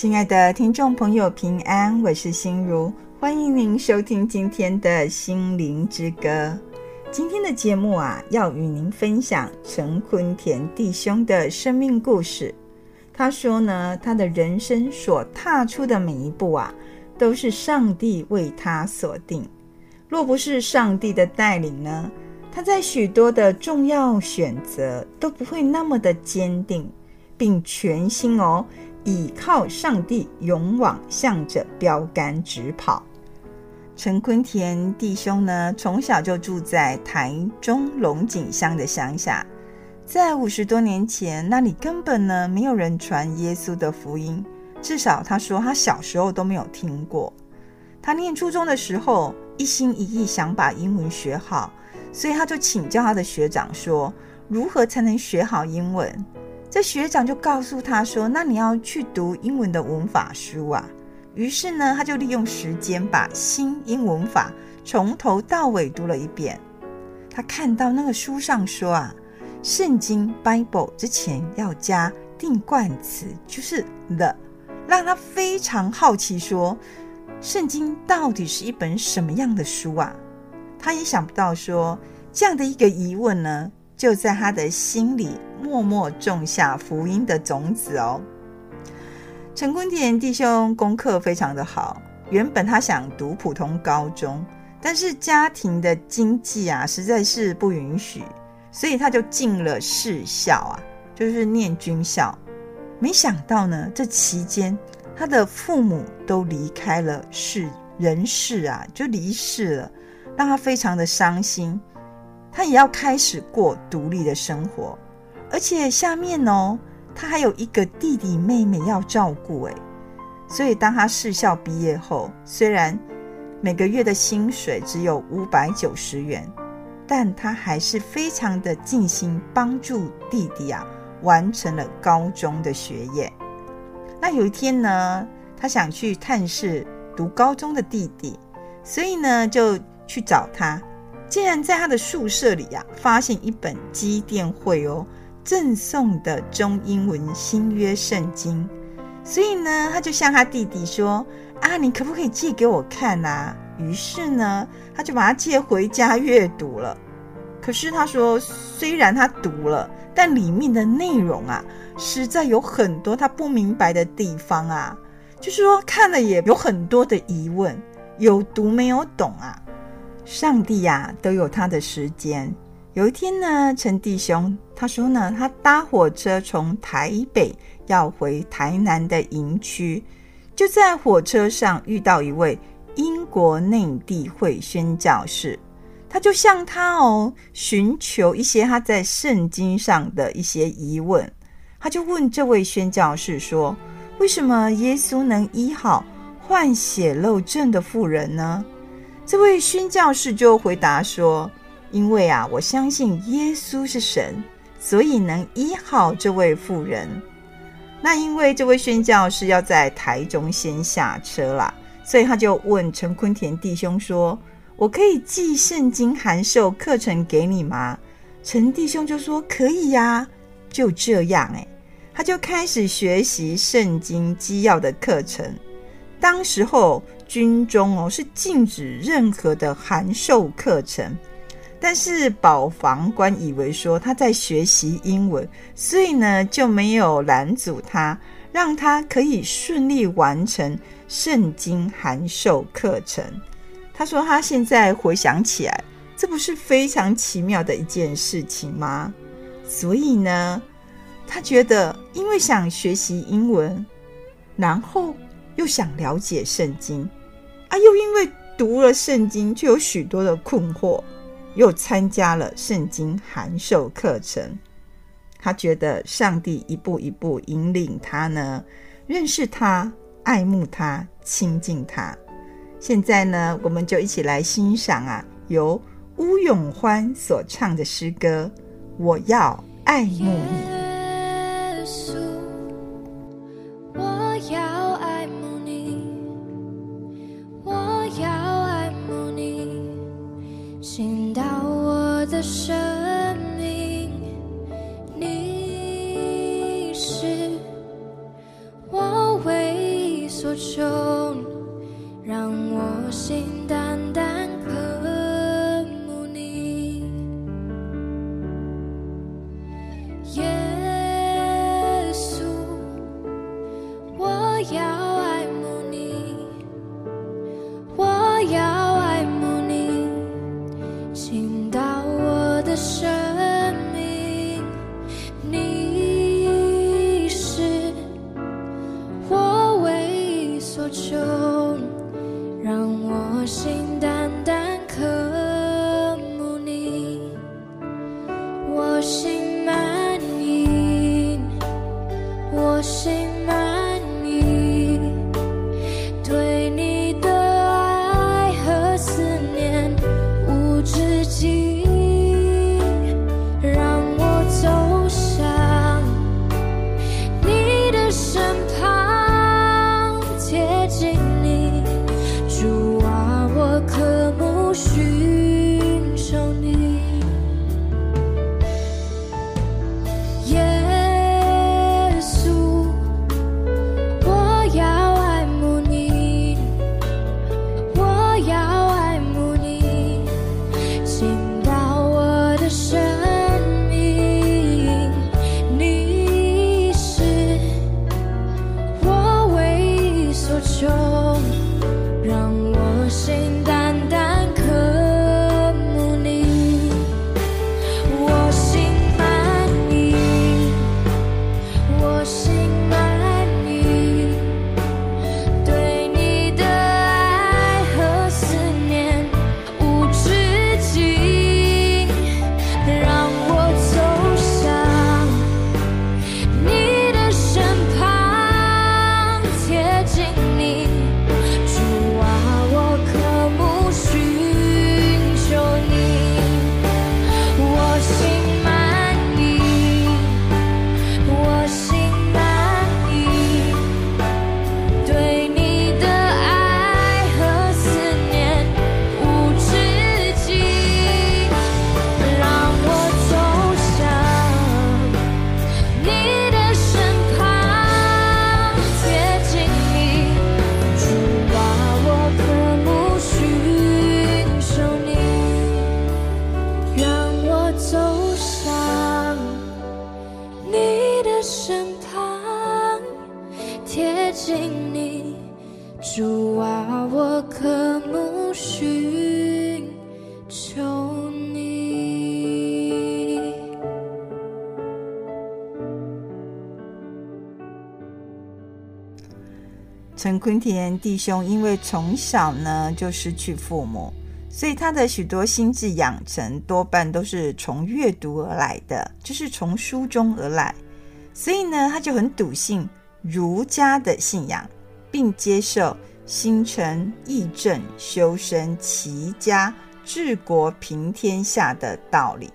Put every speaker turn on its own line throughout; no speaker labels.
亲爱的听众朋友，平安，我是心如，欢迎您收听今天的心灵之歌。今天的节目啊，要与您分享陈坤田弟兄的生命故事。他说呢，他的人生所踏出的每一步啊，都是上帝为他所定。若不是上帝的带领呢，他在许多的重要选择都不会那么的坚定，并全心哦。倚靠上帝，勇往向着标杆直跑。陈坤田弟兄呢，从小就住在台中龙井乡的乡下，在五十多年前，那里根本呢没有人传耶稣的福音，至少他说他小时候都没有听过。他念初中的时候，一心一意想把英文学好，所以他就请教他的学长说，如何才能学好英文？这学长就告诉他说：“那你要去读英文的文法书啊。”于是呢，他就利用时间把新英文法从头到尾读了一遍。他看到那个书上说啊，圣经 Bible 之前要加定冠词，就是 the，让他非常好奇，说圣经到底是一本什么样的书啊？他也想不到说这样的一个疑问呢。就在他的心里默默种下福音的种子哦。陈坤田弟兄功课非常的好，原本他想读普通高中，但是家庭的经济啊实在是不允许，所以他就进了士校啊，就是念军校。没想到呢，这期间他的父母都离开了世人世啊，就离世了，让他非常的伤心。他也要开始过独立的生活，而且下面哦，他还有一个弟弟妹妹要照顾诶。所以当他士校毕业后，虽然每个月的薪水只有五百九十元，但他还是非常的尽心帮助弟弟啊，完成了高中的学业。那有一天呢，他想去探视读高中的弟弟，所以呢，就去找他。竟然在他的宿舍里呀、啊，发现一本基甸会哦赠送的中英文新约圣经，所以呢，他就向他弟弟说：“啊，你可不可以借给我看啊？”于是呢，他就把它借回家阅读了。可是他说，虽然他读了，但里面的内容啊，实在有很多他不明白的地方啊，就是说看了也有很多的疑问，有读没有懂啊。上帝呀，都有他的时间。有一天呢，陈弟兄他说呢，他搭火车从台北要回台南的营区，就在火车上遇到一位英国内地会宣教士，他就向他哦寻求一些他在圣经上的一些疑问。他就问这位宣教士说：“为什么耶稣能医好患血漏症的妇人呢？”这位宣教士就回答说：“因为啊，我相信耶稣是神，所以能医好这位妇人。那因为这位宣教士要在台中先下车啦，所以他就问陈坤田弟兄说：‘我可以寄圣经函授课程给你吗？’陈弟兄就说：‘可以呀。’就这样，哎，他就开始学习圣经基要的课程。当时候。”军中哦是禁止任何的函授课程，但是保防官以为说他在学习英文，所以呢就没有拦阻他，让他可以顺利完成圣经函授课程。他说他现在回想起来，这不是非常奇妙的一件事情吗？所以呢，他觉得因为想学习英文，然后又想了解圣经。啊，又因为读了圣经，就有许多的困惑，又参加了圣经函授课程。他觉得上帝一步一步引领他呢，认识他、爱慕他、亲近他。现在呢，我们就一起来欣赏啊，由乌永欢所唱的诗歌《我要爱慕你》。
我要生命你是我唯一。所求，
陈坤田弟兄因为从小呢就失去父母，所以他的许多心智养成多半都是从阅读而来的，就是从书中而来。所以呢，他就很笃信儒家的信仰，并接受心诚、意正、修身、齐家、治国、平天下的道理。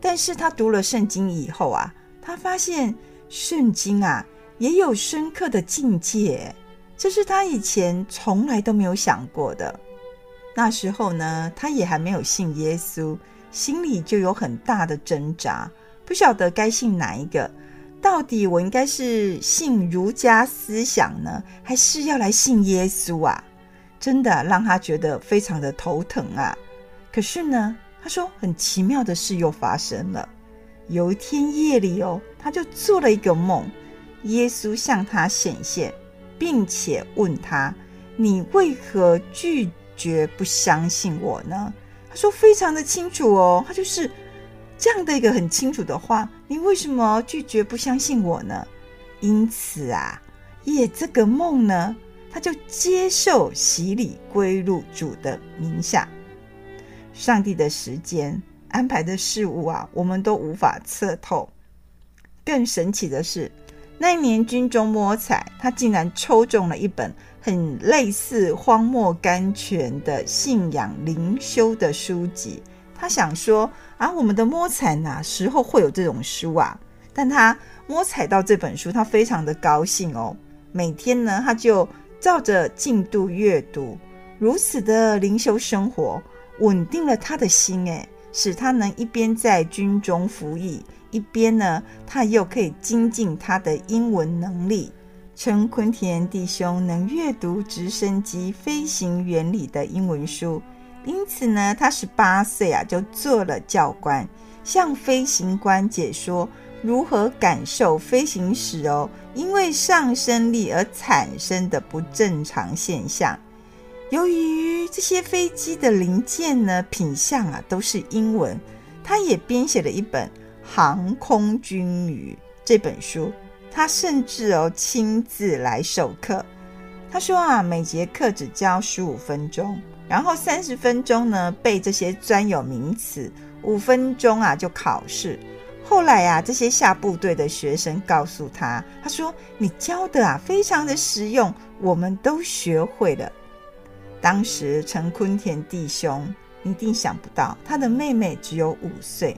但是他读了圣经以后啊，他发现圣经啊也有深刻的境界。这是他以前从来都没有想过的。那时候呢，他也还没有信耶稣，心里就有很大的挣扎，不晓得该信哪一个。到底我应该是信儒家思想呢，还是要来信耶稣啊？真的让他觉得非常的头疼啊！可是呢，他说很奇妙的事又发生了。有一天夜里哦，他就做了一个梦，耶稣向他显现。并且问他：“你为何拒绝不相信我呢？”他说：“非常的清楚哦，他就是这样的一个很清楚的话。你为什么拒绝不相信我呢？因此啊，夜这个梦呢，他就接受洗礼，归入主的名下。上帝的时间安排的事物啊，我们都无法测透。更神奇的是。”那一年军中摸彩，他竟然抽中了一本很类似荒漠甘泉的信仰灵修的书籍。他想说啊，我们的摸彩哪时候会有这种书啊？但他摸彩到这本书，他非常的高兴哦。每天呢，他就照着进度阅读，如此的灵修生活，稳定了他的心，诶，使他能一边在军中服役。一边呢，他又可以精进他的英文能力，陈坤田弟兄能阅读直升机飞行原理的英文书，因此呢，他十八岁啊就做了教官，向飞行官解说如何感受飞行时哦，因为上升力而产生的不正常现象。由于这些飞机的零件呢，品相啊都是英文，他也编写了一本《航空军语》这本书。他甚至哦亲自来授课。他说啊，每节课只教十五分钟，然后三十分钟呢背这些专有名词，五分钟啊就考试。后来啊，这些下部队的学生告诉他，他说：“你教的啊非常的实用，我们都学会了。”当时陈坤田弟兄一定想不到，他的妹妹只有五岁。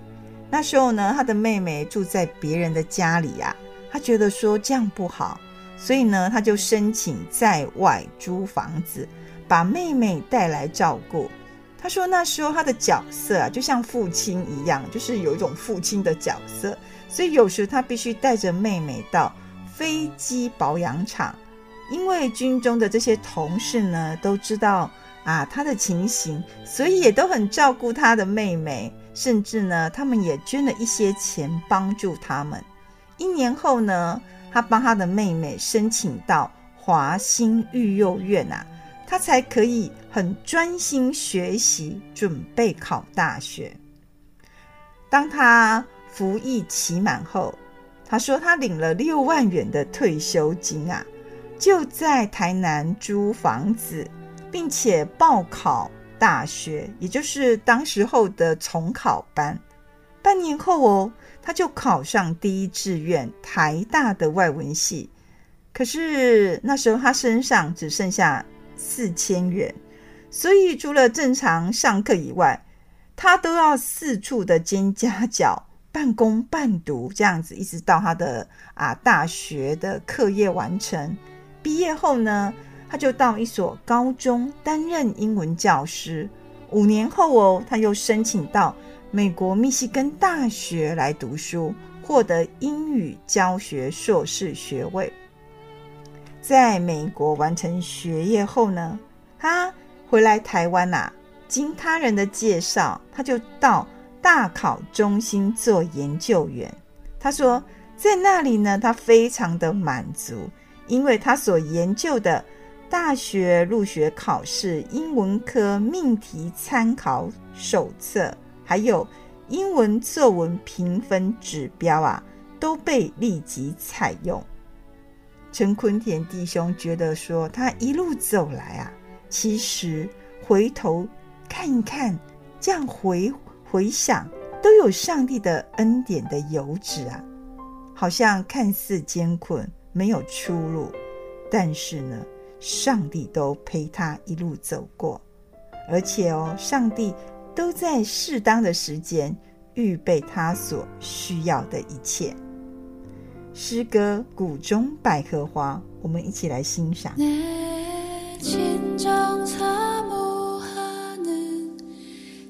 那时候呢，他的妹妹住在别人的家里呀、啊。他觉得说这样不好，所以呢，他就申请在外租房子，把妹妹带来照顾。他说那时候他的角色啊，就像父亲一样，就是有一种父亲的角色，所以有时他必须带着妹妹到飞机保养厂，因为军中的这些同事呢都知道啊他的情形，所以也都很照顾他的妹妹，甚至呢，他们也捐了一些钱帮助他们。一年后呢，他帮他的妹妹申请到华兴育幼院啊，他才可以很专心学习，准备考大学。当他服役期满后，他说他领了六万元的退休金啊，就在台南租房子，并且报考大学，也就是当时候的重考班。半年后哦。他就考上第一志愿台大的外文系，可是那时候他身上只剩下四千元，所以除了正常上课以外，他都要四处的兼家教、半工半读这样子，一直到他的啊大学的课业完成。毕业后呢，他就到一所高中担任英文教师。五年后哦，他又申请到。美国密西根大学来读书，获得英语教学硕士学位。在美国完成学业后呢，他回来台湾呐、啊。经他人的介绍，他就到大考中心做研究员。他说，在那里呢，他非常的满足，因为他所研究的大学入学考试英文科命题参考手册。还有英文作文评分指标啊，都被立即采用。陈坤田弟兄觉得说，他一路走来啊，其实回头看一看，这样回回想，都有上帝的恩典的油脂啊，好像看似艰困，没有出路，但是呢，上帝都陪他一路走过，而且哦，上帝。都在适当的时间预备他所需要的一切。诗歌《谷中百合花》，我们一起来欣赏。
빛나는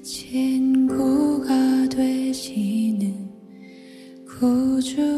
새벽별 주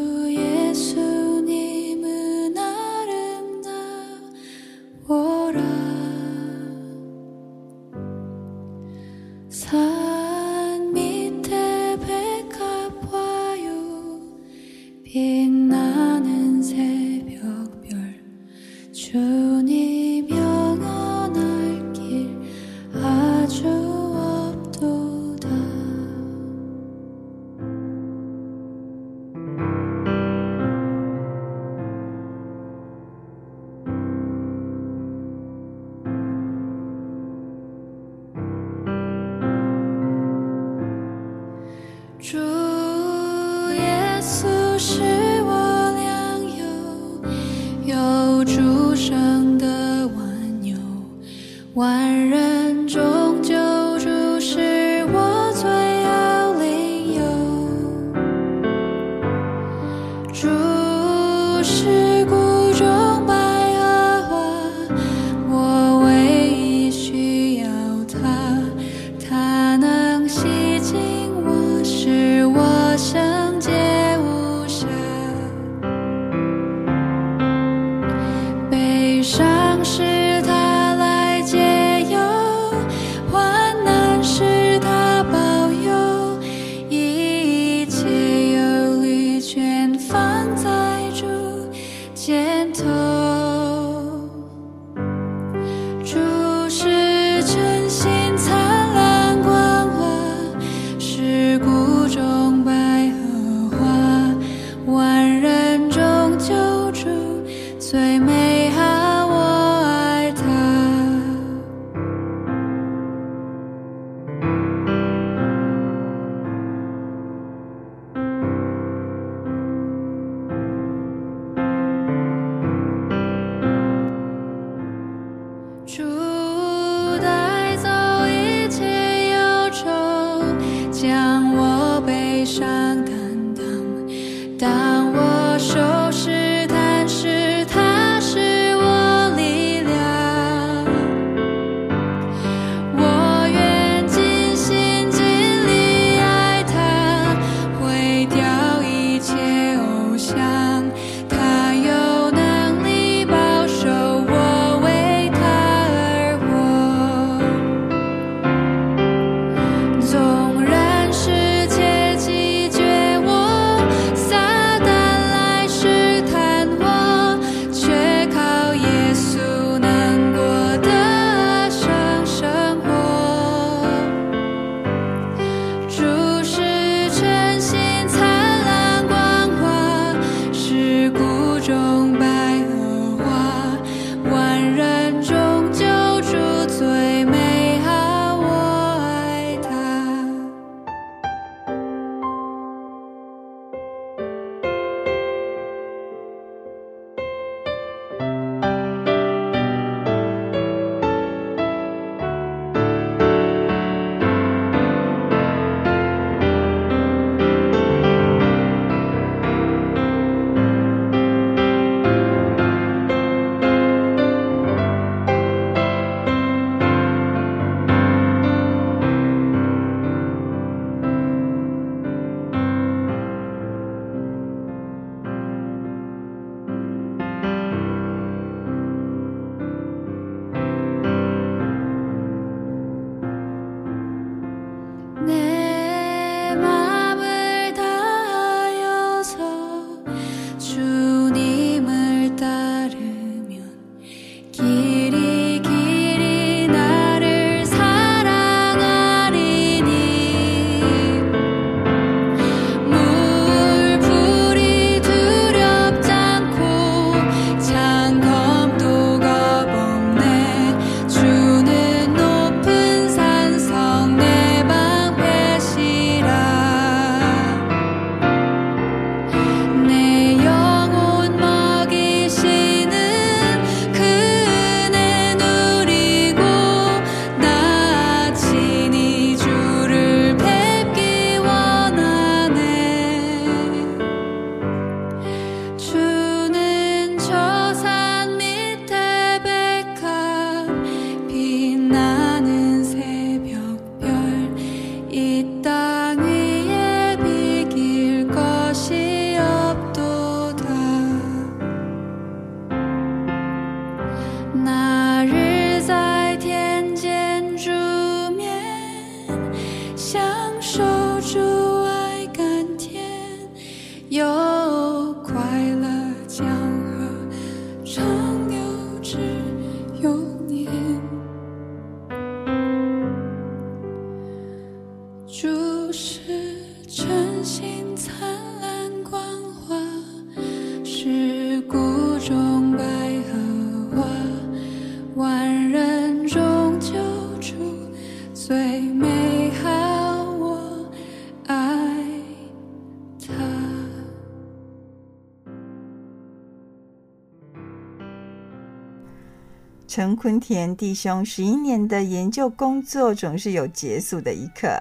陈坤田弟兄十一年的研究工作总是有结束的一刻。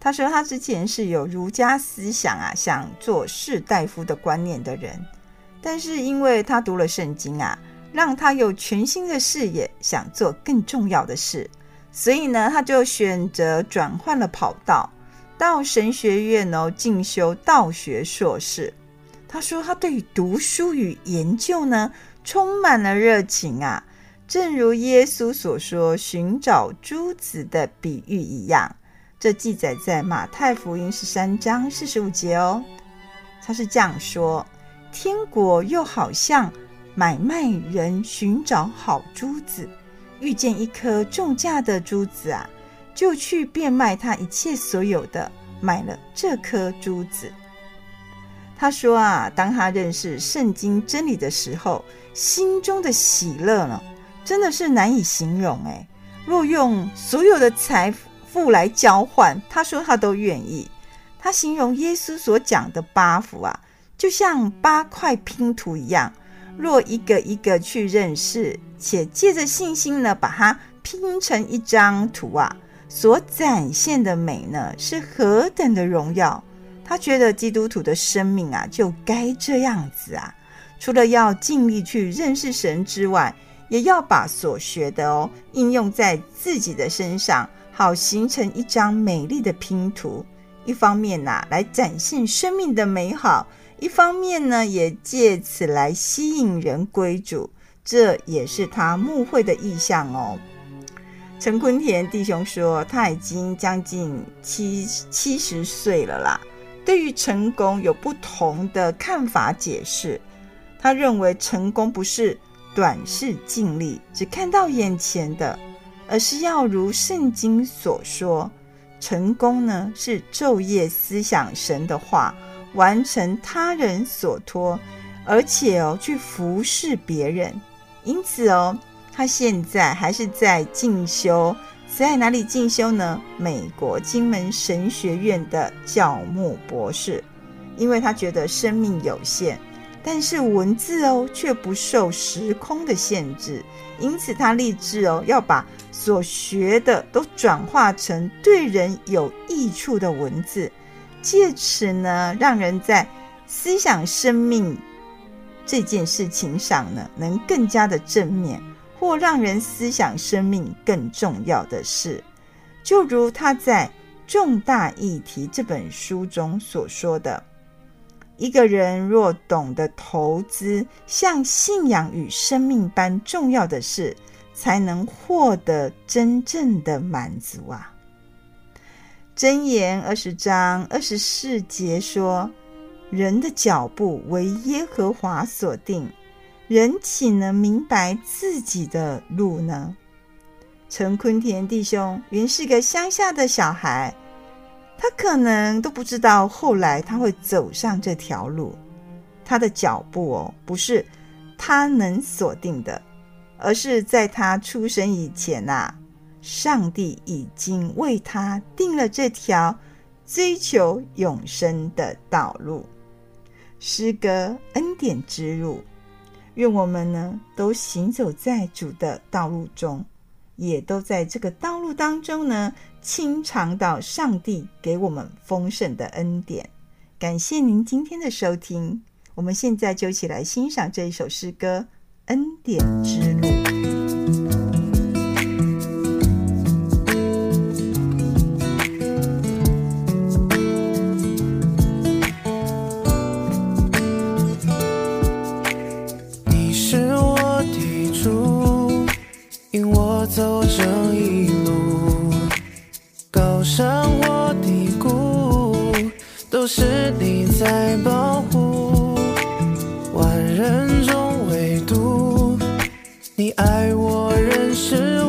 他说，他之前是有儒家思想啊，想做士大夫的观念的人，但是因为他读了圣经啊，让他有全新的视野，想做更重要的事，所以呢，他就选择转换了跑道，到神学院哦进修道学硕士。他说，他对于读书与研究呢，充满了热情啊。正如耶稣所说“寻找珠子”的比喻一样，这记载在马太福音十三章四十五节哦。他是这样说：“天国又好像买卖人寻找好珠子，遇见一颗重价的珠子啊，就去变卖他一切所有的，买了这颗珠子。”他说啊，当他认识圣经真理的时候，心中的喜乐呢，真的是难以形容诶，若用所有的财富来交换，他说他都愿意。他形容耶稣所讲的八福啊，就像八块拼图一样，若一个一个去认识，且借着信心呢，把它拼成一张图啊，所展现的美呢，是何等的荣耀！他觉得基督徒的生命啊，就该这样子啊。除了要尽力去认识神之外，也要把所学的哦应用在自己的身上，好形成一张美丽的拼图。一方面呐、来展现生命的美好；一方面呢，也借此来吸引人归主。这也是他牧会的意向哦。陈坤田弟兄说，他已经将近七七十岁了啦，对于成功有不同的看法解释。他认为成功不是短视尽力，只看到眼前的，而是要如圣经所说，成功呢是昼夜思想神的话，完成他人所托，而且哦去服侍别人。因此哦，他现在还是在进修，在哪里进修呢？美国金门神学院的教牧博士，因为他觉得生命有限。但是文字哦，却不受时空的限制，因此他立志哦，要把所学的都转化成对人有益处的文字，借此呢，让人在思想生命这件事情上呢，能更加的正面，或让人思想生命更重要的事，就如他在《重大议题》这本书中所说的。一个人若懂得投资像信仰与生命般重要的事，才能获得真正的满足啊！箴言二十章二十四节说：“人的脚步为耶和华所定，人岂能明白自己的路呢？”陈坤田弟兄原是个乡下的小孩。他可能都不知道，后来他会走上这条路。他的脚步哦，不是他能锁定的，而是在他出生以前呐、啊，上帝已经为他定了这条追求永生的道路。诗歌恩典之路，愿我们呢都行走在主的道路中，也都在这个道路当中呢。清尝到上帝给我们丰盛的恩典，感谢您今天的收听。我们现在就一起来欣赏这一首诗歌《恩典之旅》。
你爱我，认识，